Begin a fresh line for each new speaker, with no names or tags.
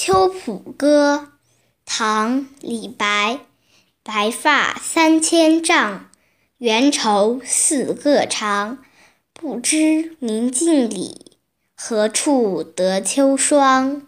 秋浦歌唐李白白发三千丈缘愁似个长不知明镜里何处得秋霜。